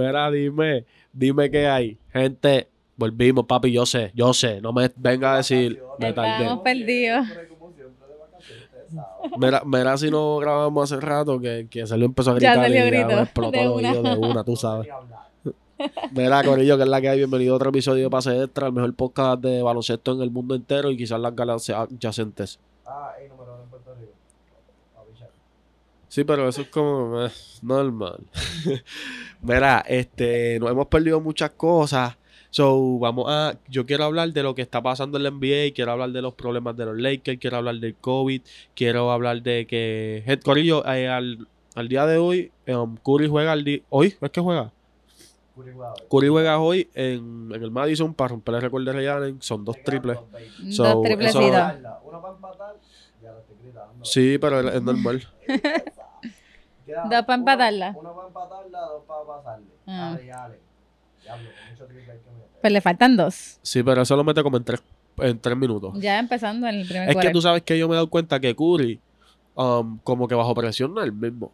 Mira, dime, dime qué hay. Gente, volvimos, papi, yo sé, yo sé. No me venga a decir, me tardé. Estamos perdidos. Como siempre de vacaciones, ustedes saben. Mira, mira si no grabamos hace rato que, que salió empezó a Ya gritar salió y grito, me explotó de una. de una, tú sabes. Mira, Corillo, que es la que hay. Bienvenido a otro episodio de Pase Extra, el mejor podcast de baloncesto en el mundo entero y quizás las galaxias adyacentes. Ah, ey, número uno en Puerto Rico. Sí, pero eso es como eh, normal. Mira, este, nos hemos perdido muchas cosas. So, vamos a. Yo quiero hablar de lo que está pasando en la NBA, quiero hablar de los problemas de los Lakers, quiero hablar del COVID, quiero hablar de que. Head Corillo, eh, al, al día de hoy, um, Curry juega al día. ¿Hoy? ¿Es que juega? Curry juega hoy. Curry juega hoy en, en el Madison para romper el récord de Ray Allen. Son dos triples. So, Dos triples eso-. Uno para empatar, ya lo estoy gritando. Sí, pero es normal. Queda Dos pa' uno- empatarla. Uno para empatarla, dos para pasarle. Ah. Dale, dale. Diablo, con mucho triple hay que meter. Pues le faltan dos. Sí, pero eso lo mete como en tres, en tres minutos. Ya empezando en el primer Es que tú sabes que yo me he dado cuenta que Curry, um, como que bajo presión, no es el mismo.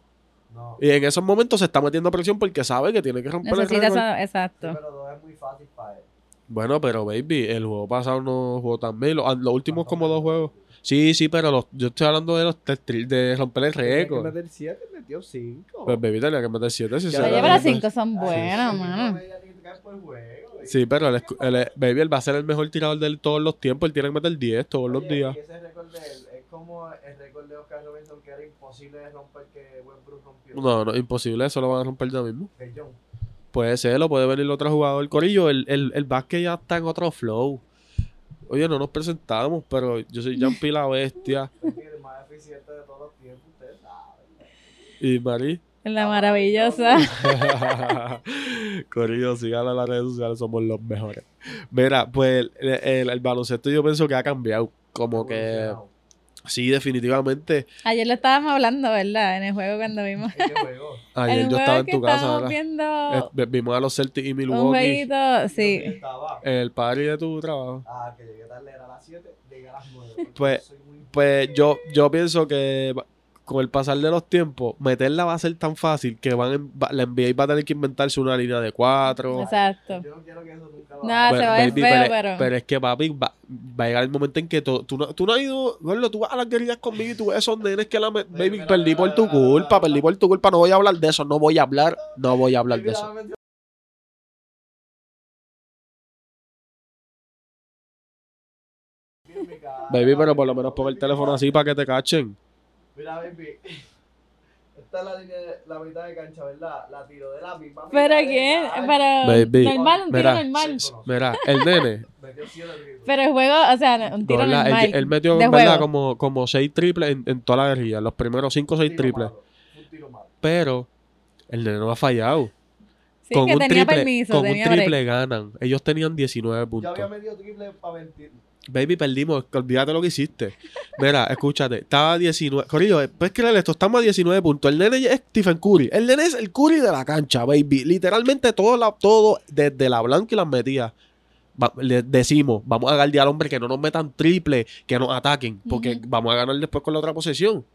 No. Y en esos momentos se está metiendo presión porque sabe que tiene que romper el récord. eso, Sí, exacto. pero dos es muy fácil para él. Bueno, pero baby, el juego pasado no jugó tan bien. Los, los últimos como dos juegos. Sí, sí, pero los, yo estoy hablando de los de romper el Tenía que récord. meter 7, metió 5. Pues baby tenía que meter siete si Ya se Oye, pero las cuenta. cinco son buenas, mano. Sí, pero el, escu- el- baby, él va a ser el mejor tirador de todos los tiempos. Él tiene que meter 10 todos los días. Ese récord de él es como el récord de Oscar Robinson que era imposible de romper que Westbrook rompió. No, no, imposible, eso lo van a romper ya mismo. Puede ser, o puede venir otro jugador. Corillo, el, el, el básquet ya está en otro flow. Oye, no nos presentamos, pero yo soy Jampi la bestia. Es el más eficiente de todos los tiempos, ustedes saben. Y Mari. La maravillosa. Corillo, síganlo en las redes sociales, somos los mejores. Mira, pues el, el- el baloncesto yo pienso que ha cambiado. Como que. Sí, definitivamente. Ayer lo estábamos hablando, ¿verdad? En el juego cuando vimos. ¿En qué juego? Ayer el yo juego estaba en que tu casa. estábamos ¿verdad? viendo Eh, vimos a los Celtics y un Milwaukee. jueguito, ¿Dónde sí. El party de tu trabajo. Ah, que llegué tarde, era a las 7, llegué a las 9. porque Pues- Pues yo, yo pienso que con el pasar de los tiempos, meterla va a ser tan fácil que van en- va- la NBA va a tener que inventarse una línea de cuatro. Exacto. Yo no quiero que eso nunca No, haga. se va a ver baby, feo, pero, pero- es que, papi, va, va a llegar el momento en que tú, tú, no, tú no has ido, gordo, tú vas a las guerrillas conmigo y tú ves esos nenes que la... me- baby, perdí por tu culpa, perdí por tu culpa, no voy a hablar de eso, no voy a hablar, no voy a hablar de eso. Baby, pero por lo menos pon el teléfono así para que te cachen. Mira, baby. Esta es la línea de la mitad de cancha, ¿verdad? La tiro de la misma ¿Pero mitad de qué? cancha. Pero Baby. normal, un tiro Mira, normal. Mira, el nene, Metió siete triples. Pero el juego, o sea, un tiro normal. él, él metió, de en verdad, juego. como, como seis triples en, en toda la guerrilla, los primeros cinco o seis Un tiro triples. malo, Un tiro malo. Pero el nene no ha fallado. Sí, con que un tenía triple, permiso, con un tenía break. triple ganan. Ellos tenían 19 Yo puntos. había metido triple para 20. Baby, perdimos. Olvídate lo que hiciste. Mira, escúchate. Estaba a 19. Corillo, puedes creer esto. Estamos a 19 puntos. El nene es Stephen Curry. El nene es el Curry de la cancha, baby. Literalmente todo, la, todo desde la blanca y las metidas. Va- le decimos, vamos a guardiar al hombre que no nos metan triple, que nos ataquen, porque vamos a ganar después con la otra posesión.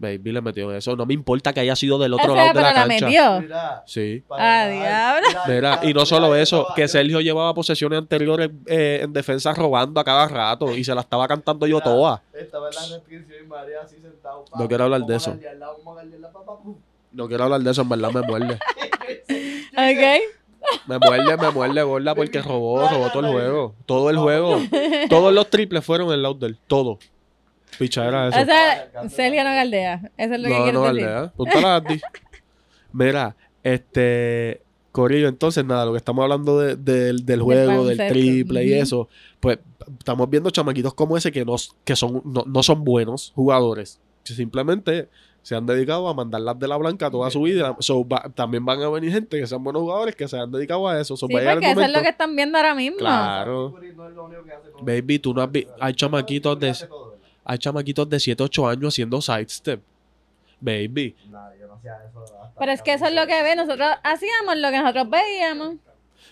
Baby le metió eso. No me importa que haya sido del otro lado de la la cancha. metió. Mira. Sí. Ah, diablo. Mira, y no solo eso, que Sergio llevaba posesiones anteriores eh, en defensa robando a cada rato y se la estaba cantando yo toda. Estaba en la restricción y María así sentado. No quiero hablar de eso. No quiero hablar de eso, en verdad me muerde. Ok. Me muerde, me muerde, gorda, porque robó, robó todo el juego. Todo el juego. Todos los triples fueron el lado del todo. Pichadera eso. O sea, Celia no galdea. Eso es lo que No, quieres no, decir. vale, ¿eh? Púntala a ti. Mira, este. Corillo, entonces nada, lo que estamos hablando de- del- del juego, del triple y eso, pues estamos viendo chamaquitos como ese que no, que son, no, no son buenos jugadores. Que simplemente se han dedicado a mandarlas de la blanca toda su vida. So, va- también van a venir gente que sean buenos jugadores que se han dedicado a eso. So, Sí, porque eso es lo que están viendo ahora mismo. Claro. Baby, tú no has vi- hay chamaquitos de- Hay chamaquitos de 7, 8 años haciendo sidestep. Baby. Nah, yo no hacía eso. Pero es que eso es lo que ve. Nosotros hacíamos lo que nosotros veíamos.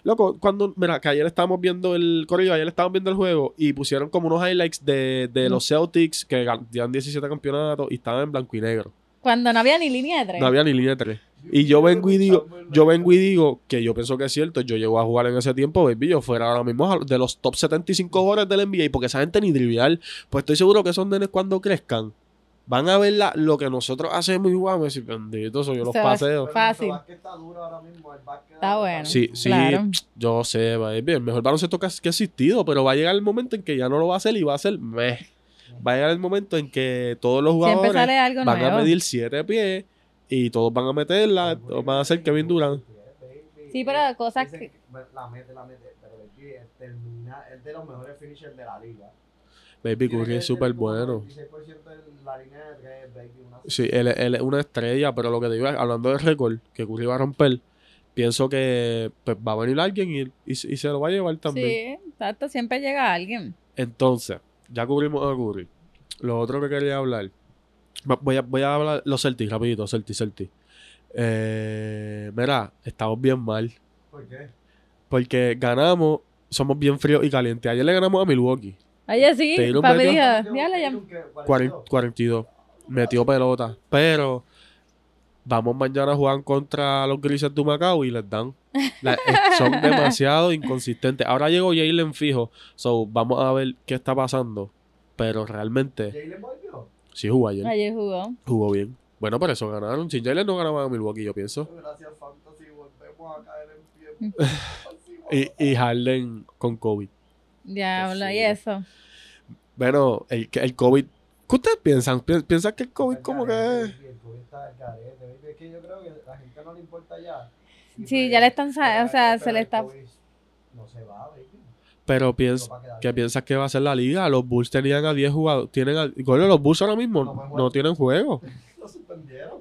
Loco, cuando, mira, que ayer estábamos viendo el Corillo, ayer estábamos viendo el juego y pusieron como unos highlights de, de los Celtics que gan- llevan 17 campeonatos y estaban en blanco y negro. Cuando no había ni línea de tres. No había ni línea de tres. Y yo vengo y digo, yo vengo y digo que yo pienso que es cierto. Yo llego a jugar en ese tiempo, baby. Yo fuera ahora mismo de los top 75 jugadores del NBA. Porque esa gente ni trivial. Pues estoy seguro que esos nenes cuando crezcan van a ver la- lo que nosotros hacemos y jugamos. Y bendito, soy yo los paseos. Fácil. El básquet está duro ahora mismo. El básquet Está bueno. Sí, sí, Claro. yo sé, baby. El mejor baloncesto que ha existido. Pero va a llegar el momento en que ya no lo va a hacer y va a ser meh. Va a llegar el momento en que todos los jugadores algo van nuevo. a medir 7 pies y todos van a meterla. todos van a ser Kevin Durant. Sí, pero cosas Dicen que- La mete, la mete. Pero baby, es, termina, es de los mejores finishers de la liga. Baby Curry es súper bueno. 96% de la línea de tres, baby. Una Sí, él, él es una estrella, pero lo que digo es, hablando de récord, que Curry va a romper, pienso que pues, va a venir alguien y, y, y se lo va a llevar también. Sí, exacto. Siempre llega alguien. Entonces, ya cubrimos a Curry. Lo otro que quería hablar, voy a, voy a hablar los Celtics, rapidito, Celtics, Celtics. Eh, mira, estamos bien mal, ¿Por qué? porque ganamos, somos bien fríos y calientes. Ayer le ganamos a Milwaukee, Oye, sí, dijo, Taylor- ya le Taylor, llamo. ¿qué? 40 42. Metió pelota. Pero vamos mañana a jugar contra los Grises de Macao y les dan. La- eh, son demasiado inconsistentes. Ahora llegó Jalen fijo. So, vamos a ver qué está pasando. Pero realmente, Jalen volvió. sí jugó ayer. Ayer jugó. Jugó bien. Bueno, por eso ganaron. Sin Jalen no ganaban a Milwaukee, yo pienso. Gracias, Fantasy. Volvemos a caer en Mm. pie. Y, y Harden con COVID. Diablo, y eso. Bueno, el, el COVID. ¿Qué ustedes piensan? Pi- ¿Piensan que el COVID como que es? El COVID está al garete, baby. Es que yo creo que la gente no le importa ya. Sí, pues, ya le están, o sea, se le está... COVID No se va, baby. Pero No ¿Qué bien. piensas que va a ser la liga? Los Bulls tenían a 10 jugadores. Tienen a, los Bulls ahora mismo No no, tienen juego. Lo suspendieron.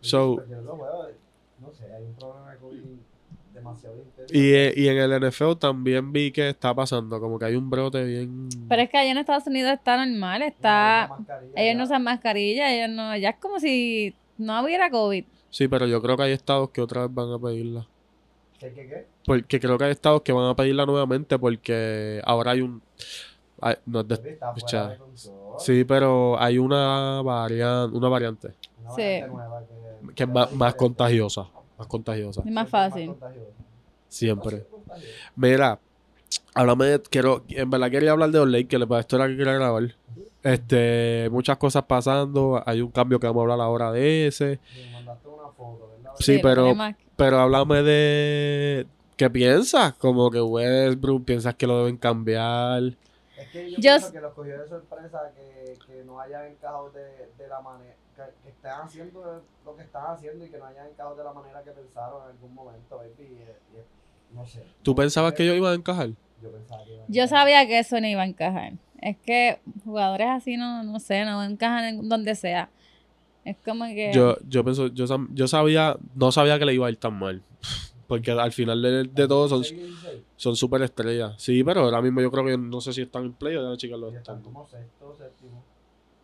So-. No sé, hay un problema de COVID demasiado intenso. Y, eh, y en el NFL también vi que está pasando. Como que hay un brote bien. Pero es que allá en Estados Unidos está normal, No, está... mascarilla Ellos ya. no usan mascarilla, ellos no... Ya es como si no hubiera COVID. Sí, pero yo creo que hay estados que otra vez van a pedirla. ¿Qué, qué, qué? Porque creo que hay estados que van a pedirla nuevamente porque ahora hay un. hay- no es de- está de sí, pero hay una variante, una variante Una Sí. variante nueva que, que es más, más contagiosa. Más contagiosa. Es más fácil. contagiosa. Siempre. Mira, háblame de, quiero, en verdad quería hablar de los Lakers, para esto era que quería grabar. Este, muchas cosas pasando, hay un cambio que vamos a hablar ahora de ese, foto, ¿verdad? Sí, pero- pero háblame de ¿qué piensas? Como que Westbrook, piensas que lo deben cambiar. Es que yo, Yo pienso que los cogió de sorpresa que, que no hayan encajado de, de la manera, que, que estén haciendo lo que están haciendo y que no hayan encajado de la manera que pensaron en algún momento, baby. Y, y- no sé. ¿Tú pensabas que ellos iban a encajar? Yo pensaba que iban a Yo encajar. sabía que eso no iba a encajar. Es que jugadores así no, no sé, no encajan en donde sea. Es como que... Yo, yo pienso, yo, yo sabía, no sabía que le iba a ir tan mal. Porque al final de, de todo son, 16, son super estrellas. Sí, pero ahora mismo yo creo que no sé si están en play o ya chicas los están están. como sexto, séptimo.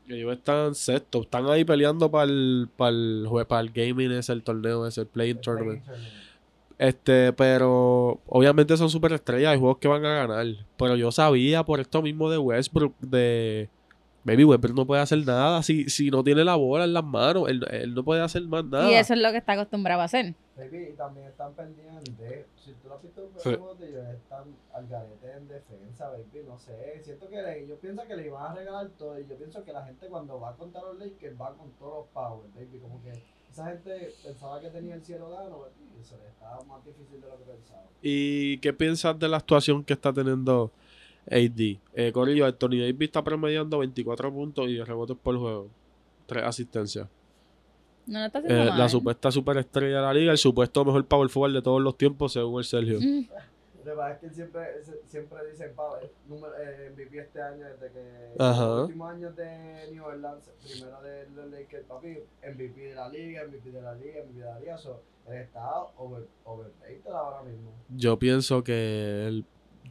Ellos están sexto, están ahí peleando para el, para el, para el gaming ese, el torneo ese, el playing El tournament. playing tournament. Este, pero obviamente son super estrellas, hay juegos que van a ganar. Pero yo sabía por esto mismo de Westbrook, de Baby Westbrook no puede hacer nada si, si no tiene la bola en las manos, él, él no puede hacer más nada. y eso es lo que está acostumbrado a hacer. Baby, y también están pendientes. Si tú lo has visto en Sí. de ellos, están al garete en defensa, baby. No sé. Siento que le- yo pienso que le iban a regalar todo. Y yo pienso que la gente cuando va contra los Lakers va con todos los powers, baby. Como que esa gente pensaba que tenía el cielo gano, baby. Y se le estaba más difícil de lo que pensaba. ¿Y qué piensas de la actuación que está teniendo AD? Eh, Corillo, Anthony Davis está promediando 24 puntos y rebotes por juego. Tres asistencias. No lo está haciendo Eh, mal. la supuesta superestrella de la liga, el supuesto mejor power forward de todos los tiempos, según el Sergio. Mm, Lo que pasa es que él siempre, siempre dicen, pa, el número, eh, MVP este año, desde que Ajá. los últimos años de New Orleans, primero de los Lakers, papi, MVP de la liga, MVP de la liga, MVP de la liga, so, él está over, overrated ahora mismo. Yo pienso que él,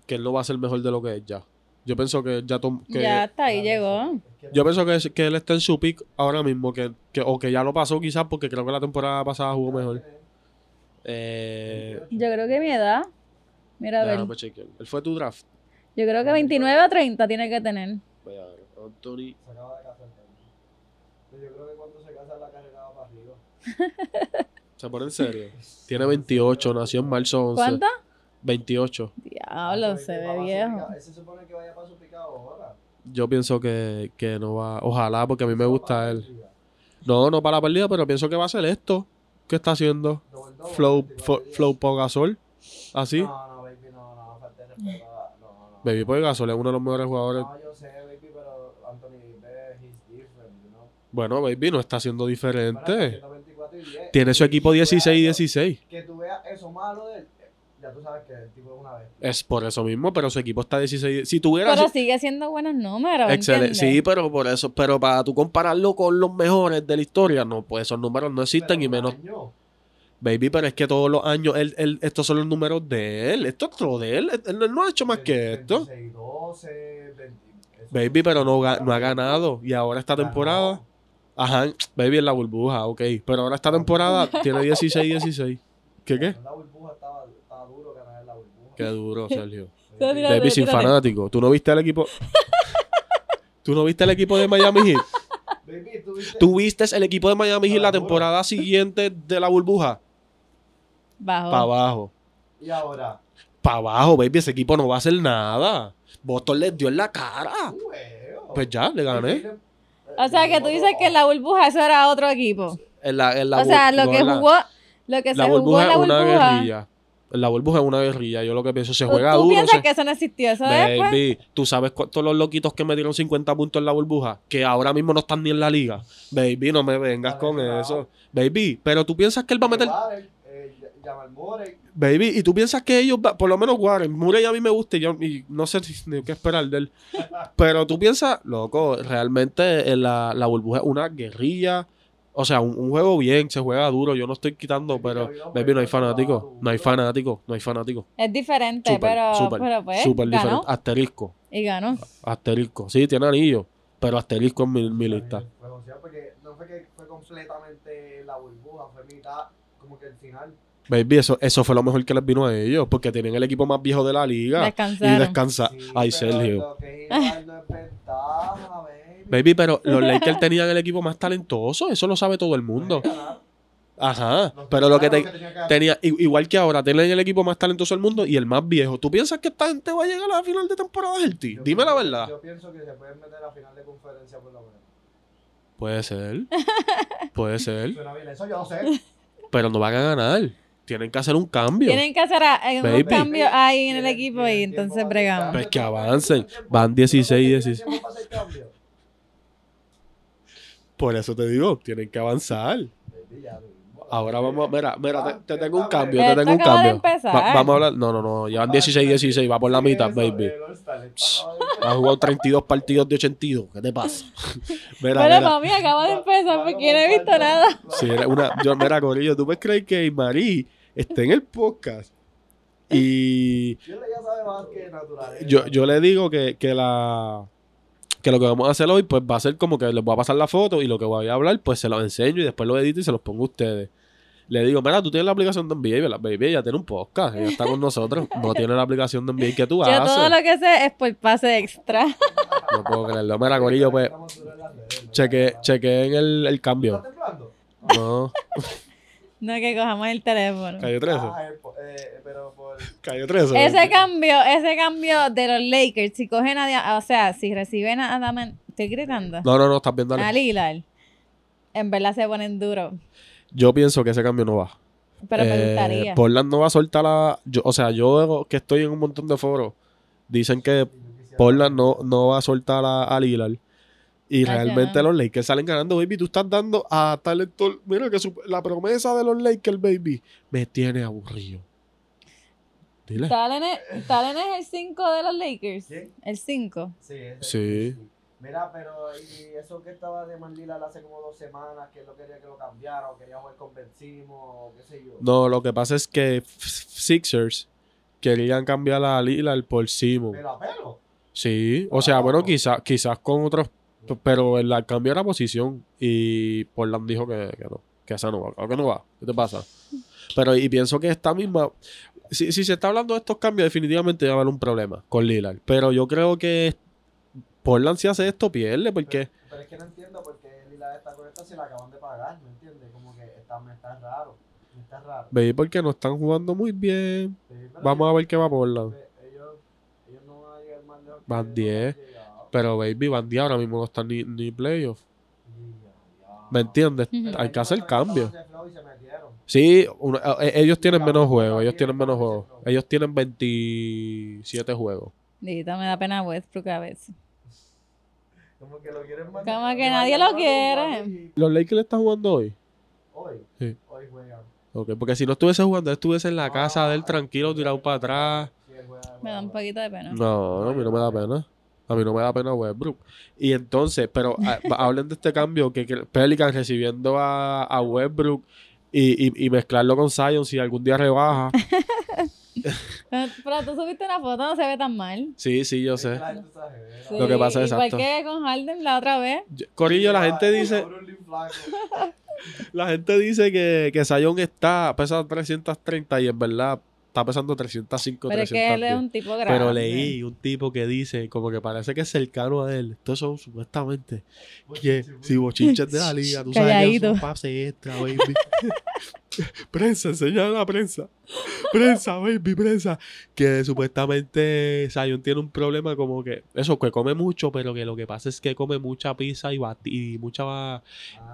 que él no va a ser mejor de lo que es ya. Yo pienso que ya tom- que ya hasta ahí llegó. yo pienso que, es- que él está en su pick ahora mismo, que, que- o que ya lo pasó quizás porque creo que la temporada pasada jugó mejor. Eh, Yo creo que mi edad. Mira, a ver. chequear. Él fue tu draft. Yo creo que 29 a 30 tiene que tener. Voy a ver. Anthony. Se acaba de casar también. Yo creo que cuando se casa la carrera va para arriba. ¿Se pone en serio? Tiene 28, nació en marzo 11. ¿Cuánto? 28. Diablo, se ve viejo. Ese se supone que vaya para su picado ahora. Yo pienso que, que no va. Ojalá, porque a mí me gusta él. No, no para la pérdida, pero pienso que va a ser esto. ¿Qué está haciendo? Flow, 24 fo- días. Flow Pogasol. Así. No, no, baby, no, no, No, no. Baby Pogasol es uno de los mejores jugadores. No, yo sé, baby, pero Anthony he's different. Bueno, baby, no está siendo diferente. haciendo 24 y 10. Tiene su equipo tú veas 16 y eso- 16. Que tú veas eso malo de él, ya tú sabes que el tipo es una vez. Es por eso mismo, pero su equipo está 16. Si tuviera. Pero sigue siendo buenos números. Excelente. ¿entiendes? Sí, pero por eso. Pero para tú compararlo con los mejores de la historia, no, pues esos números no existen Pero y menos. año. Baby, pero es que todos los años, él, él- estos son los números de él. Esto es lo de él. Él, él no ha hecho más que esto. 26, 12, 20, eso. Baby, pero no, no ha ganado. Y ahora esta temporada. Ajá, baby en la burbuja, ok. Pero ahora esta temporada tiene 16 16. ¿Qué qué? La burbuja estaba, estaba duro ganar en la burbuja. Qué duro, Sergio. Baby sin fanático. ¿Tú no viste el equipo? ¿Tú no viste el equipo de Miami Heat? Baby, ¿tú viste? ¿Tú viste el equipo de Miami Heat la temporada siguiente de la burbuja? Bajo. Para abajo. Y ahora, Para abajo, baby. Ese equipo no va a hacer nada. Boston les dio en la cara. Pues ya, le gané. O sea, que tú dices que en la burbuja eso era otro equipo. En la, en la o sea, lo no, que jugó, lo que La se jugó en la una burbuja. guerrilla. La burbuja es una guerrilla. Yo lo que pienso, se ¿Tú, juega tú duro. piensas se- que eso no existió? Eso es, pues? Baby, ¿tú sabes cuántos los loquitos que metieron 50 puntos en la burbuja? Que ahora mismo no están ni en la liga. Baby, no me vengas con eso. Baby, pero tú piensas que él va a meter... Warren, eh. Baby, y tú piensas que ellos, va- por lo menos Warren, Murray a mí me gusta y, yo, y no sé si- ni qué esperar de él. Pero tú piensas, loco, realmente en la, la burbuja es una guerrilla. O sea, un, un juego bien, se juega duro. Yo no estoy quitando, pero, baby, no hay fanático. No hay fanático, no hay fanático. Es diferente, pero, súper, pero pues súper ganó diferente. Asterisco, y ganó. asterisco. Sí, tiene anillo, pero asterisco en mi, mi lista. Fue joseado porque no fue que fue completamente la burbuja, fue mitad, como que el final. Baby, eso, eso fue lo mejor que les vino a ellos, porque tienen el equipo más viejo de la liga. Y Descansaron. descansa. Sí, Ay, pero Sergio. Lo que es igual no es ventaja, baby. Pero los Lakers tenían el equipo más talentoso, eso lo sabe todo el mundo. Ajá, pero lo que te, tenía, igual que ahora, tienen el equipo más talentoso del mundo y el más viejo. ¿Tú piensas que esta gente va a llegar a la final de temporada? Yo Dime la verdad. Yo pienso que se pueden meter a final de conferencia por lo menos. Puede ser, puede ser, Suena bien, eso yo sé. pero no van a ganar. Tienen que hacer un cambio. Tienen que hacer a- un Baby. cambio ahí en el equipo y entonces bregamos. Pues que avancen. Van 16 y ¿Tienen 16. tiempo para hacer cambio? Por eso te digo, tienen que avanzar. Ahora vamos a. Mira, mira, te, te tengo un cambio, te tengo un acaba de cambio. empezar. Va- vamos a hablar. No, no, no. Llevan 16 16, va por la mitad, baby. Ha jugado 32 partidos de 82. ¿Qué te pasa? Mira, Bueno, mira. mami, acaba de empezar porque no he visto nada. Sí, era una, yo, mira, Corillo, tú puedes creer que Marí está en el podcast y Yo ya sabe más que natural. yo, yo le digo que, que la que lo que vamos a hacer hoy pues va a ser como que les voy a pasar la foto y lo que voy a hablar pues se los enseño y después lo edito y se los pongo a ustedes. Le digo, mira, tú tienes la aplicación de NBA, ¿verdad? Baby, ella tiene un podcast, ella está con nosotros, no tiene la aplicación de NBA que tú Yo haces. todo lo que sé es por pase extra. No puedo creerlo. Mira, Corillo, pues cheque, cheque en el, el cambio. ¿Estás temblando? No, No que cojamos el teléfono. cayó 13. Ah, eh, po- eh, pero por... Cayó 13. Ese cambio, ese cambio de los Lakers, si cogen a, o sea, si reciben a Adam, estoy gritando, No, no, no, estás viendo. a Lillard, en verdad se ponen duros. Yo pienso que ese cambio no va. Pero me Eh, gustaría. Portland no va a soltar la. Yo, o sea, yo que estoy en un montón de foros, dicen que Portland no, no va a soltar a, a Lillard. Y realmente los Lakers salen ganando, baby. Tú estás dando a talento. Mira que su- la promesa de los Lakers, baby, me tiene aburrido. Dile. Talen es, Talen es el 5 de los Lakers. ¿Quién? El 5. Sí, Sí. Mira, pero y eso que estaba de Mandila hace como dos semanas, que él no quería que lo cambiara, o quería jugar con Benzimo, o qué sé yo. No, lo que pasa es que Sixers querían cambiar a Lillard por Simon. Pero a pelo. Sí, o sea, Ah. bueno, quizás quizás con otros, pero el cambio era posición y Portland dijo que, que no, que esa no va, que no va, ¿qué te pasa? Pero y pienso que esta misma, si, si se está hablando de estos cambios, definitivamente va a haber un problema con Lillard, pero yo creo que Portland si hace esto pierde porque Pero es que no entiendo porque Lila está con esta se la acaban de pagar, ¿me entiendes? Como que está, me está raro, me está raro. Baby, porque no están jugando muy bien. Sí, pero Vamos a ver qué va por lado. Ellos, ellos no van a llegar más lejos Van ellos 10. Pero baby, Bandy ahora mismo no están ni, ni playoff. ¿Me entiendes? Hay el que hacer pasado cambio. estaban de flow y se metieron. Sí, uno- eh, ellos tienen menos juegos. Ellos tienen menos juegos. Ellos tienen 27 juegos. Dito, me da pena Westbrook a veces. Como que lo quieren mandar. Como que nadie lo quiere. ¿Los Lakers están jugando hoy? Hoy, Sí. hoy juegan. Ok, porque si no estuviese jugando, él estuviese en la casa de él tranquilo, tirado para atrás. Me da un poquito de pena. No, a mí no me da pena. A mí no me da pena Westbrook. Y entonces, pero ah, hablen de este cambio que, que Pelicans recibiendo a, a Westbrook y, y, y mezclarlo con Zion si algún día rebaja. Pero tú subiste una foto, no se ve tan mal. Sí, sí, yo sé. Sí, Lo que pasa es Igual exacto. que con Harden la otra vez. Yo- Corillo, la gente dice, Lin Flaco. la gente dice que, que Zion está, pesa 330 y en verdad está pesando 305, Pero es que él es 310. un tipo grande. Pero leí un tipo que dice, como que parece que es cercano a él. Estos son supuestamente que si bochinches de la liga, tú sabes que son pase extra, baby. prensa, enseña a la prensa. Prensa, baby, prensa. Que supuestamente Zion tiene un problema como que, eso, que come mucho, pero que lo que pasa es que come mucha pizza y, bati- y mucha... Ah,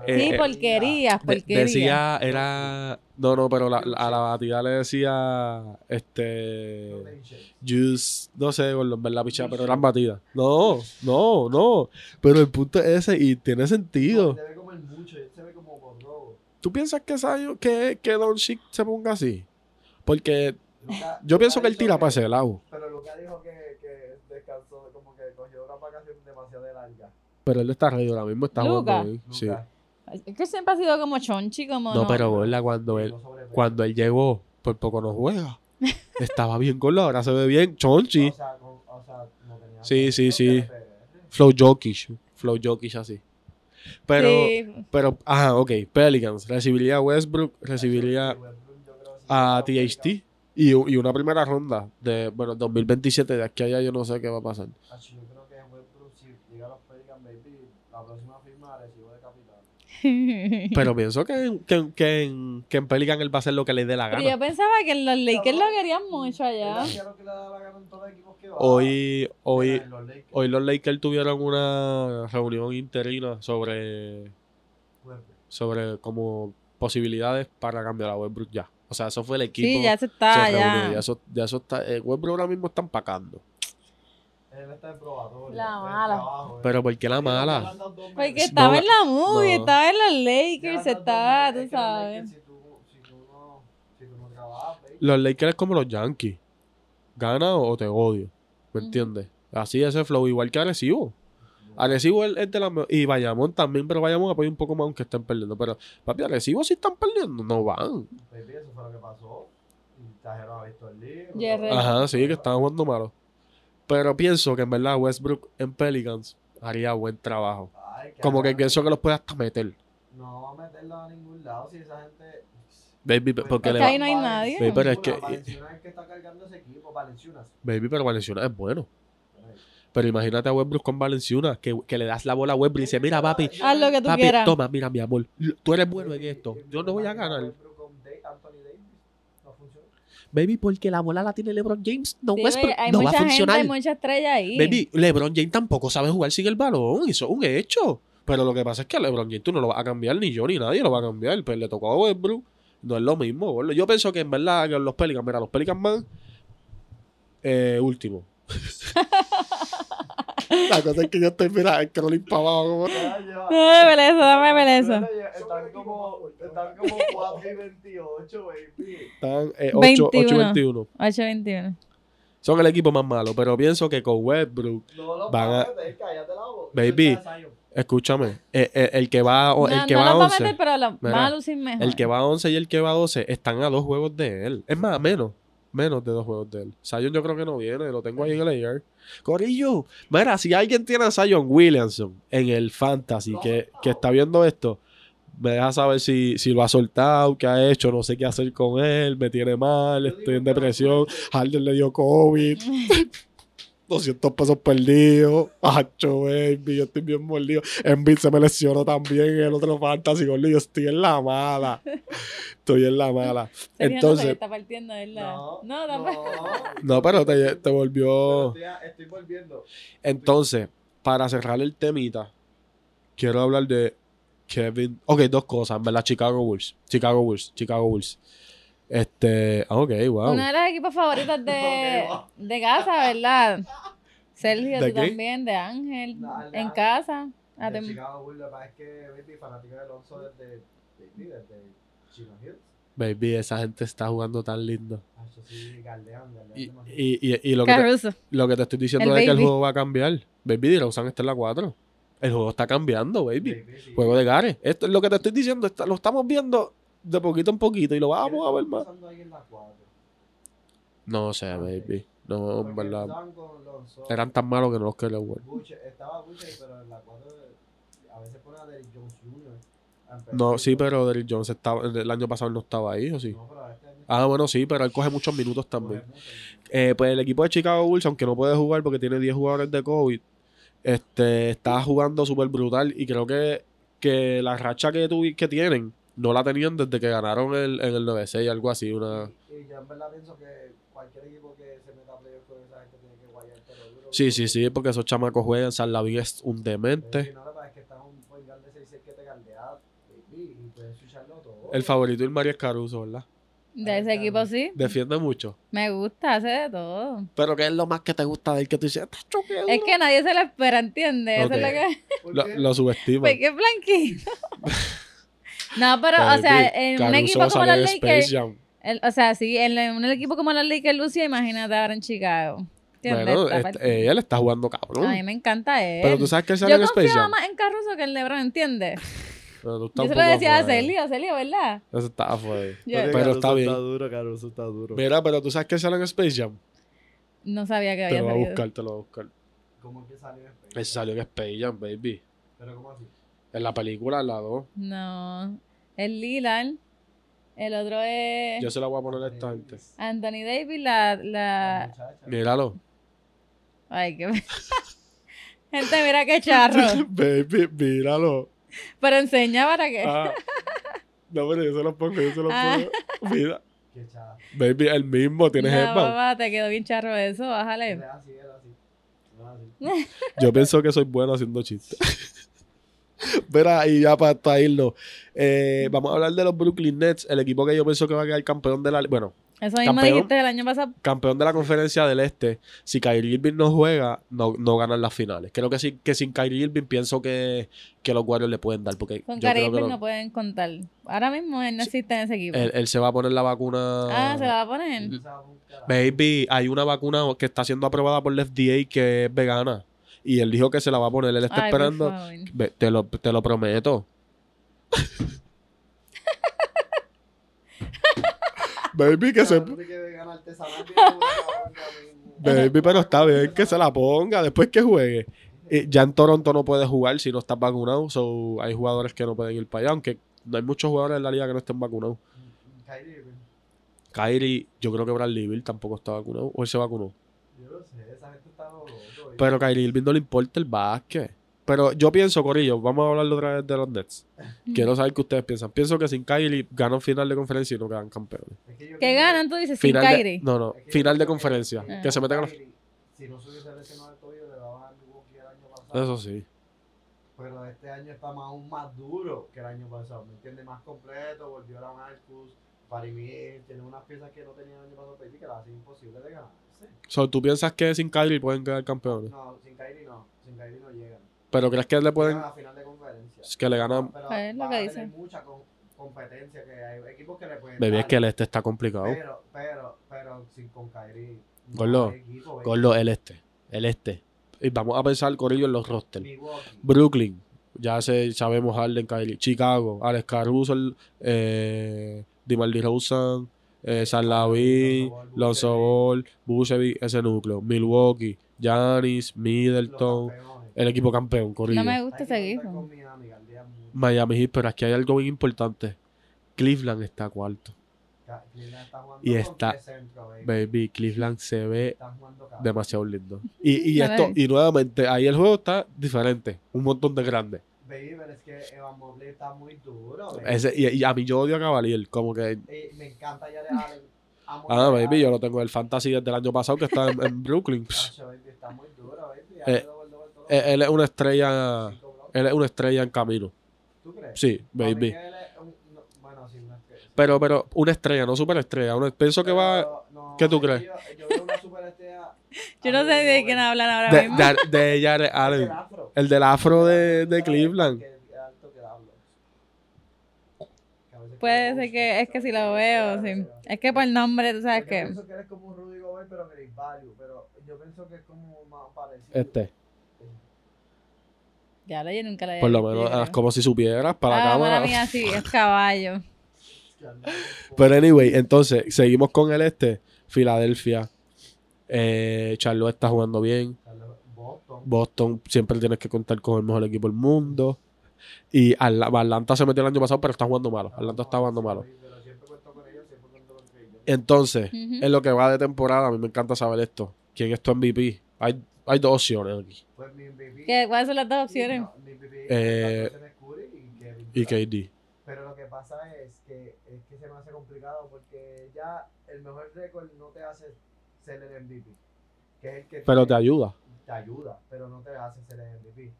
Eh, Sí, eh, porquerías, de- porquerías. decía, era... No, no, pero la- la- a la batida le decía, este... Juice, no sé, gordo, en verdad, picha, pero eran batidas. No, no, no. Pero el punto es ese y tiene sentido. Debe comer mucho, él se ve como gordo. ¿Tú piensas que, Zion- que, que Don Chic se ponga así? Porque yo pienso que él tira para ese lado. Pero Luca dijo que, que descansó, como que cogió una vacación demasiado larga. Pero él está reído, ahora mismo está jugando bien. Sí. Es que siempre ha sido como chonchi, como No, pero gorda, cuando él, cuando él llegó, por poco no juega. Estaba bien con la ahora se ve bien. Chonchi. O sea, con- o sea, no tenía Sí, sí, sí. que. Flow Jokic. Flow Jokic así. Pero, Sí. pero, ajá, ok. Pelicans. Recibiría a Westbrook, recibiría a THT y, y una primera ronda de, bueno, 2027. De aquí a allá yo no sé qué va a pasar. Ah, Yo creo que Westbrook, si llega a los Pelicans, baby, la próxima firma recibo de capital. Pero pienso que, en- que, que, en, que en Pelican él va a hacer lo que le dé la Pero gana. yo pensaba que los Lakers lo querían mucho allá. Hoy, hoy, hoy los Lakers tuvieron una reunión interina sobre, sobre como posibilidades para cambiar a Westbrook ya. O sea, eso fue el equipo. Sí, ya se se está, reunió, ya. ya eso, ya eso está. eh, Westbrook ahora mismo está empacando. Él está en probatorio. La mala. trabajo, Pero ¿por qué la mala? Porque estaba en la movie, no. estaba en los Lakers, estaba, tú sabes. Lakers, Si tú, si tú no, si tú no trabajas, baby, Los Lakers es como los Yankees. Gana o te odio. ¿Me entiendes? Así ese flow, igual que Arecibo. Arecibo es, es de la Y Bayamón también, pero Bayamón apoya un poco más aunque estén perdiendo. Pero, papi, Arecibo si están perdiendo, no van. baby, eso fue lo que pasó. Y trajeron a Víctor Lee. Ajá, sí, que estaban jugando malo. Pero pienso que en verdad Westbrook en Pelicans haría buen trabajo. Ay, Como que pienso que los puede hasta meter. No va a meterlo a ningún lado si esa gente. Baby, porque Es le que va- ahí no hay nadie. Sí, pero es que- Valenciunas es el que está cargando ese equipo. Valenciunas. Baby, pero Valenciunas es bueno. Pero imagínate a Westbrook con Valenciunas, que, que le das la bola a Westbrook y dice, mira papi, Haz lo que tú papi, quieras. toma, mira mi amor, tú eres bueno en esto, yo no voy a ganar. Westbrook con Da- Anthony Davis. No funciona. Baby, porque la bola la tiene LeBron James, no Sí, Westbrook, hay no va a gente, funcionar. hay mucha estrella ahí. Baby, LeBron James tampoco sabe jugar sin el balón, eso es un hecho. Pero lo que pasa es que a LeBron James tú no lo vas a cambiar, ni yo ni nadie lo va a cambiar. Pero le tocó a Westbrook, no es lo mismo. gordo. Yo pienso que en verdad que los Pelicans, mira, los Pelicans van eh, último. la cosa es que yo estoy, mira, el Crolin para abajo. lleva- Dame beleza, dame beleza. Están como, están como 4 y 28, baby. Están eh, 8, 21. 21 8-21. Son el equipo más malo, pero pienso que con Westbrook, No lo Van a- van a meter, cállate la boca. Baby. Escúchame, el que va, o- No, el que no va a los va a 11, meter, pero lo, Mira, va a lucir mejor. el que va a 11 y el que va a 12 están a dos juegos de él. Es más, menos, menos de dos juegos de él. Zion yo creo que no viene, lo tengo ahí en el AR. Corillo, mira, si alguien tiene a Zion Williamson en el Fantasy que, que está viendo esto, me deja saber si, si lo ha soltado, qué ha hecho, no sé qué hacer con él, me tiene mal, estoy en depresión, realmente- Harden le dio COVID. 200 pesos perdidos. Hacho, baby, yo estoy bien mordido. Envid se me lesionó también en el otro fantasy, gordo. Yo estoy en la mala. Estoy en la mala. Entonces, está partiendo, ¿verdad? No, no, no, no, pero te, te Pero volvió. estoy, estoy volviendo. Entonces, para cerrar el temita, quiero hablar de Kevin. Ok, dos cosas, en verdad. Chicago Bulls. Chicago Bulls. Chicago Bulls. Este. ah, Ok, wow. Uno de los equipos favoritos de, de casa, ¿verdad? Sergio, ¿De tú qué? también, de Ángel, de en casa. Ah, De Chicago Bulls, lo que pasa es que baby fanático de Alonso desde, baby, desde Chino Hills. Baby, esa gente está jugando tan lindo. Ah, eso sí, galdean, galdean Y, demasiado. y, y, y lo, que te, Caruso. lo que te estoy diciendo El es que el baby. juego va a cambiar. Baby, DeRozan está en la 4. El juego está cambiando, baby. Baby, sí. Juego de Gare. Esto es lo que te estoy diciendo. está- lo estamos viendo de poquito en poquito y lo vamos a ver más. pasando ahí en la cuatro? No sé, Ah, baby. No, en verdad. Eran tan malos que no los quería jugar. Estaba Butcher, pero en la 4 a veces ponen a Derrick Jones Jr. No, sí, pero Derrick Jones estaba, el año pasado no estaba ahí, ¿o sí? No, pero este año Ah, bueno, sí, pero él coge muchos minutos también. Eh, pues el equipo de Chicago Bulls, aunque no puede jugar porque tiene 10 jugadores de COVID, este, está jugando súper brutal y creo que, que la racha que, tuvi- que tienen no la tenían desde que ganaron el, en el 9-6, algo así. Una... Y, y yo en verdad pienso que cualquier equipo que se meta a playoff con esa gente tiene que guayar duro. Sí, sí, sí, porque esos chamacos juegan. San Lavín es un demente. no, que pasa es que está un point guard de 6 que te galdea, y puedes switcharlo todo. El favorito es Mario Caruso, ¿verdad? De ese equipo sí. Defiende mucho. Me gusta, hace de todo. Pero ¿qué es lo más que te gusta de él que tú dices? "Tacho, qué Es duro"? que nadie se lo espera, ¿entiendes? Eso es lo que... ¿Por Lo, qué? lo subestiman. Porque es blanquito. no, pero, o sea, en un equipo como los Lakers... Jam. el- o sea, sí, en, un equipo como los Lakers, Lucio, imagínate ahora en Chicago. Bueno, Está este, eh, él está jugando cabrón. A mí me encanta él. Pero tú sabes que él sale Yo en Space Jam. más en Caruso que en LeBron, ¿entiendes? Pero tú Yo estás se un lo decía a. Celio, Celio, ¿verdad? Eso está afuera. Yo- Pero Caruso está bien. duro, Caruso está duro. Mira, pero tú sabes que él sale en Space Jam. No sabía que Te había lo voy a buscar, te lo voy a buscar. ¿Cómo que salió en Space? Él salió en Space Jam, baby. Pero ¿cómo así? En la película, en la 2. No. El Lillard. El otro es Yo se la voy a poner a esta gente. Anthony Davis, la... La. Míralo. Ay, qué... Gente, mira qué charro. baby, míralo. Pero enseña para qué. Ah. No, pero yo se lo pongo, yo se lo Ah. pongo. Mira. Qué chato. Baby, el mismo, tiene no, papá, te quedó bien charro eso, bájale. Era así, era así. Era así. Yo pienso que soy bueno haciendo chistes. Verá, y ya para, para irnos. eh, vamos a hablar de los Brooklyn Nets, el equipo que yo pienso que va a quedar campeón de la. Bueno, Eso mismo Campeón. dijiste el año pasado. campeón de la conferencia del Este. Si Kyrie Irving no juega, no, no ganan las finales. Creo que sí, que sin Kyrie Irving pienso que, que los Warriors le pueden dar. Porque Con Caribe lo- no pueden contar. Ahora mismo él no existe en ese equipo. él, él se va a poner la vacuna. ah, se la va a poner. Baby, hay una vacuna que está siendo aprobada por la FDA que es vegana. Y él dijo que se la va a poner. Él está Ay, por esperando. favor. Ve, Te lo, te lo prometo. Baby, que se. Baby, pero está bien que se la ponga después que juegue. Eh, ya en Toronto no puedes jugar si no estás vacunado. So, hay jugadores que no pueden ir para allá. Aunque no hay muchos jugadores en la liga que no estén vacunados. Kyrie, yo creo que Bradley Bill tampoco está vacunado. O él se vacunó. Yo lo sé, esa gente está loco. y- Pero Kyrie Irving no le importa el básquet. Pero yo pienso, Corillo, vamos a hablar otra vez de los Nets. Quiero saber qué ustedes piensan. Pienso que sin Kyrie ganan final de conferencia y no quedan campeones. ¿Qué ganan, tú dices, sin Final de, Kyrie? no, no, final de conferencia. que Que se meten a la- Kyrie, Si no se hubiese lesionado el tobillo, le daban a Milwaukee el año pasado. Eso sí. Pero este año está más, aún más duro que el año pasado. ¿Me entiendes? Más completo. Volvió a Marcus, Parimir. Tiene unas piezas que no tenía el año pasado. Que las hace imposible de ganarse. So, ¿Tú piensas que sin Kyrie pueden quedar campeones? No, sin Kyrie no. Sin Kyrie no llegan. ¿Pero crees que le pueden... Llegan a la final de conferencia. que le ganan... Pero Pues es lo que a dice. tener mucha com- competencia. Que hay equipos que le pueden es dar. que el este está complicado. Pero, pero, pero, sin con Kyrie. no equipo, baby. Gordo, el este. El este. Y vamos a pensar, Corillo, en los rosters. Brooklyn. Ya se, sabemos Harden, Kyrie. Chicago. Alex Caruso, eh, DeMar DeRozan, eh, San Lavín, Lonzo Ball, Vucevic, ese núcleo. Milwaukee, Giannis, Middleton. El equipo campeón, Corillo. No me gusta ese equipo. Miami, Heat, pero aquí hay algo bien importante. Cleveland está cuarto. Cleveland está jugando Y está- baby. Baby, Cleveland se ve demasiado lindo. Y, y esto, y nuevamente, ahí el juego está diferente. Un montón de grande. Baby, pero es que Evan Mobley está muy duro. Ese, y, y a mí yo odio a Cavalier, como que. Y me encanta ya Allen. Amo Ah, baby, yo lo tengo el fantasy desde el año pasado que está en, en Brooklyn. Baby, está muy duro, baby. Eh, doble. él, él es una estrella. Él es una estrella en camino. ¿Tú crees? Sí, baby. que él es un- no, bueno, sí, una estrella. Pero, pero, una estrella, no superestrella. Una, pienso que va. No, ¿qué tú crees? Yo, yo. Yo no sé de quién hablan ahora De, mismo. de, de Jared El Allen. afro. El del afro de, de. Cleveland. Es Puede ser que es que si lo veo, sí. Es que por nombre, tú sabes que. pienso que eres como un Rudy Gobert, pero que value. Pero yo pienso que es como más parecido. Este. Ya lo yo nunca lo había Por lo menos, yo creo. como si supieras para la ah, cámara. mía, sí, es caballo. Pero anyway, entonces, seguimos con el este. Filadelfia. Eh, Charlotte está jugando bien. Boston. Boston siempre tienes que contar con el mejor equipo del mundo. Y Atla- Atlanta se metió el año pasado, pero está jugando malo. Atlanta está jugando malo. Pero siempre cuento con ellos, siempre cuento con ellos. Entonces, Ujú. en lo que va de temporada, a mí me encanta saber esto. ¿Quién es tu MVP? Hay, hay dos opciones aquí. Pues mi MVP. ¿Qué- ¿Cuáles son las dos opciones? No, mi MVP Eh, y. KD. Pero lo que pasa es que, es que se me hace complicado porque ya el mejor récord no te hace ser el MVP. Que es el que Pero te ayuda. te ayuda, pero no te hace ser el MVP.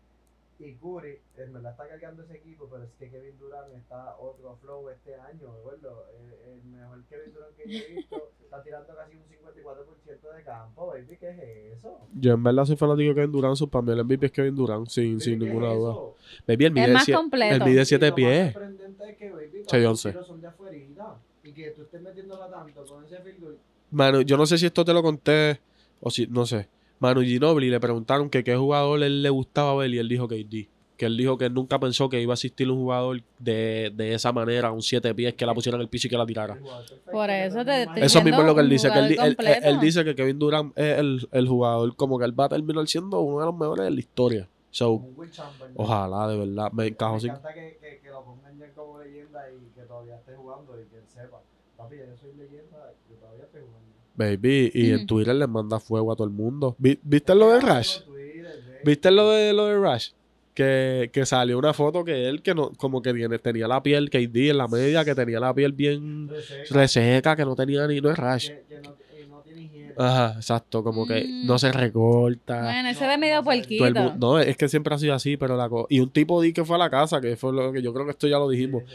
Y Curry, en verdad está cargando ese equipo, pero es que Kevin Durant está otro flow este año, ¿verdad? El, el mejor Kevin Durant que yo he visto está tirando casi un 54% de campo, baby, ¿qué es eso? Yo en verdad soy fanático de Kevin Durant. Su para mí el MVP es Kevin Durant, sin, sin Baby, ¿qué ninguna es duda. Baby, el Es mide más sie- completo. el mide Y 7 lo más pies. sorprendente es que, baby, Seis, todos los once. tiros son de afuerita. Y que tú estés metiéndola tanto con ese field goal. Mano, yo no sé si esto te lo conté o si, no sé. Manu Ginobili le preguntaron que qué jugador él le gustaba ver y él dijo KD. Que él dijo que él nunca pensó que iba a existir un jugador de, de esa manera, un siete pies, que la pusiera en el piso y que la tirara. Por eso te- te. Eso mismo es lo que él dice. Que él, él- él- él dice que Kevin Durant es el, el jugador como que él va a terminar siendo uno de los mejores de la historia. So, ojalá, de verdad. Me Me sin. encanta que, que, que lo pongan ya como leyenda y que todavía esté jugando y que él sepa. Papi, ya yo soy leyenda, yo todavía estoy jugando. Baby, y en. Twitter le manda fuego a todo el mundo. Vi- ¿Viste lo de Rush? ¿Viste lo de lo de Rush? Que, que salió una foto que él que no, como que tiene, tenía la piel, KD en la media, que tenía la piel bien reseca, que no tenía ni, no es Rush. Que, que no, y no tiene higiene. Ajá, exacto, como que Mm. no se recorta. Bueno, ese No, de medio puerquito. no, es que siempre ha sido así, pero la co- Y un tipo di que fue a la casa, que fue lo que yo creo que esto ya lo dijimos. Sí.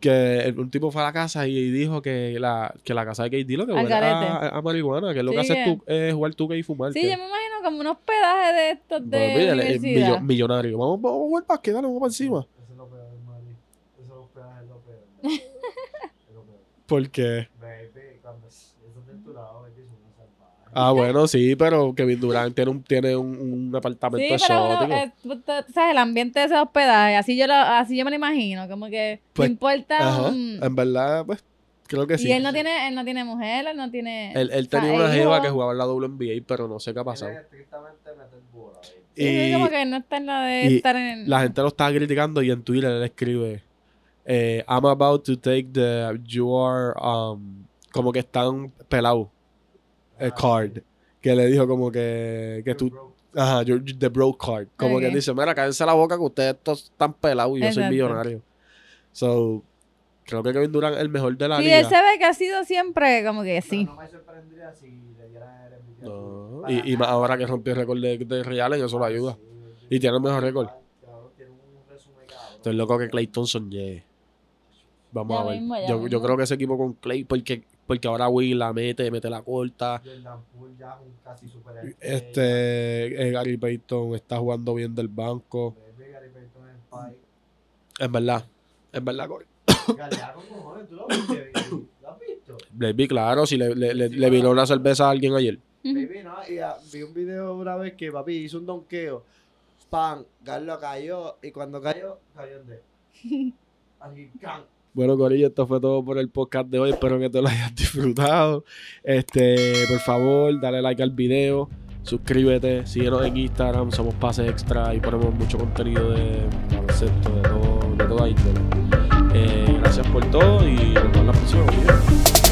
Que el- un tipo fue a la casa y dijo que la, que la casa de KD lo que huele a, a marihuana, que es lo que Sí, que- tú es jugar tú y fumar. Sí, que- yo me imagino como unos pedajes de estos de Pues, mira, universidad. millo- millonario. Vamos, vamos a jugar básquet, dale, vamos para encima. Eso es lo peor, Mari. Eso es lo peor, es lo peor. Es lo peor. Porque, Baby, cuando eso es torturado, baby, es una salvaje. Ah, bueno, sí, pero Kevin Durant tiene un, tiene un, un apartamento Sí, pero uno, exótico. eh, tú- tú sabes, el ambiente de ese hospedaje, así yo, lo, así yo me lo imagino, como que Pues, no importa Ajá, un- en verdad, pues, creo que sí. Y él no tiene, él no tiene mujer, él no tiene... Él, él o sea, tenía una jeva que jugaba en la WNBA, pero no sé qué ha pasado. Él es estrictamente meter bola, baby. Sí, sí, Y como que no está en la de y estar en... la gente lo estaba criticando y en Twitter él escribe, eh, I'm about to take the, you are, um, como que están pelados, el Ah, card. Que le dijo como que, que tú, Bro, Ajá, you're the bro card. Como que dice, mira, cállense la boca que ustedes todos están pelados y yo soy millonario. So, creo que Kevin Durant es el mejor de la Sí, liga. él se ve que ha sido siempre como que pero sí. No me sorprendería si le dieran el MVP. No, y, y más ahora que rompió el récord de, de Allen, eso lo ayuda. Y tiene el mejor récord. Cabrón, tiene un resumen, cabrón. Estoy loco que Clay Thompson llegue. Vamos Ya a ver. mismo, yo, yo creo que ese equipo con Clay, porque, porque ahora Will la mete, mete la corta. Jordan Poole ya es un casi super Este, eh, Gary Payton está jugando bien del banco. Baby, Gary Payton en verdad, en verdad, Corey. ¿tú lo viste? baby? ¿Lo has visto? Baby, claro, si le, le, le, le viró una cerveza a alguien ayer. Baby, no, y ah, vi un video una vez que papi hizo un donqueo. Pan, Carlos cayó y cuando cayó, cayó en D. Así, can. Bueno, Corillo, esto fue todo por el podcast de hoy. Espero que te lo hayas disfrutado. Este, por favor, dale like al video, suscríbete, síguenos en Instagram, somos Pase Extra y ponemos mucho contenido de baloncesto, de todo, de toda índole. Eh, Gracias por todo y nos vemos la próxima.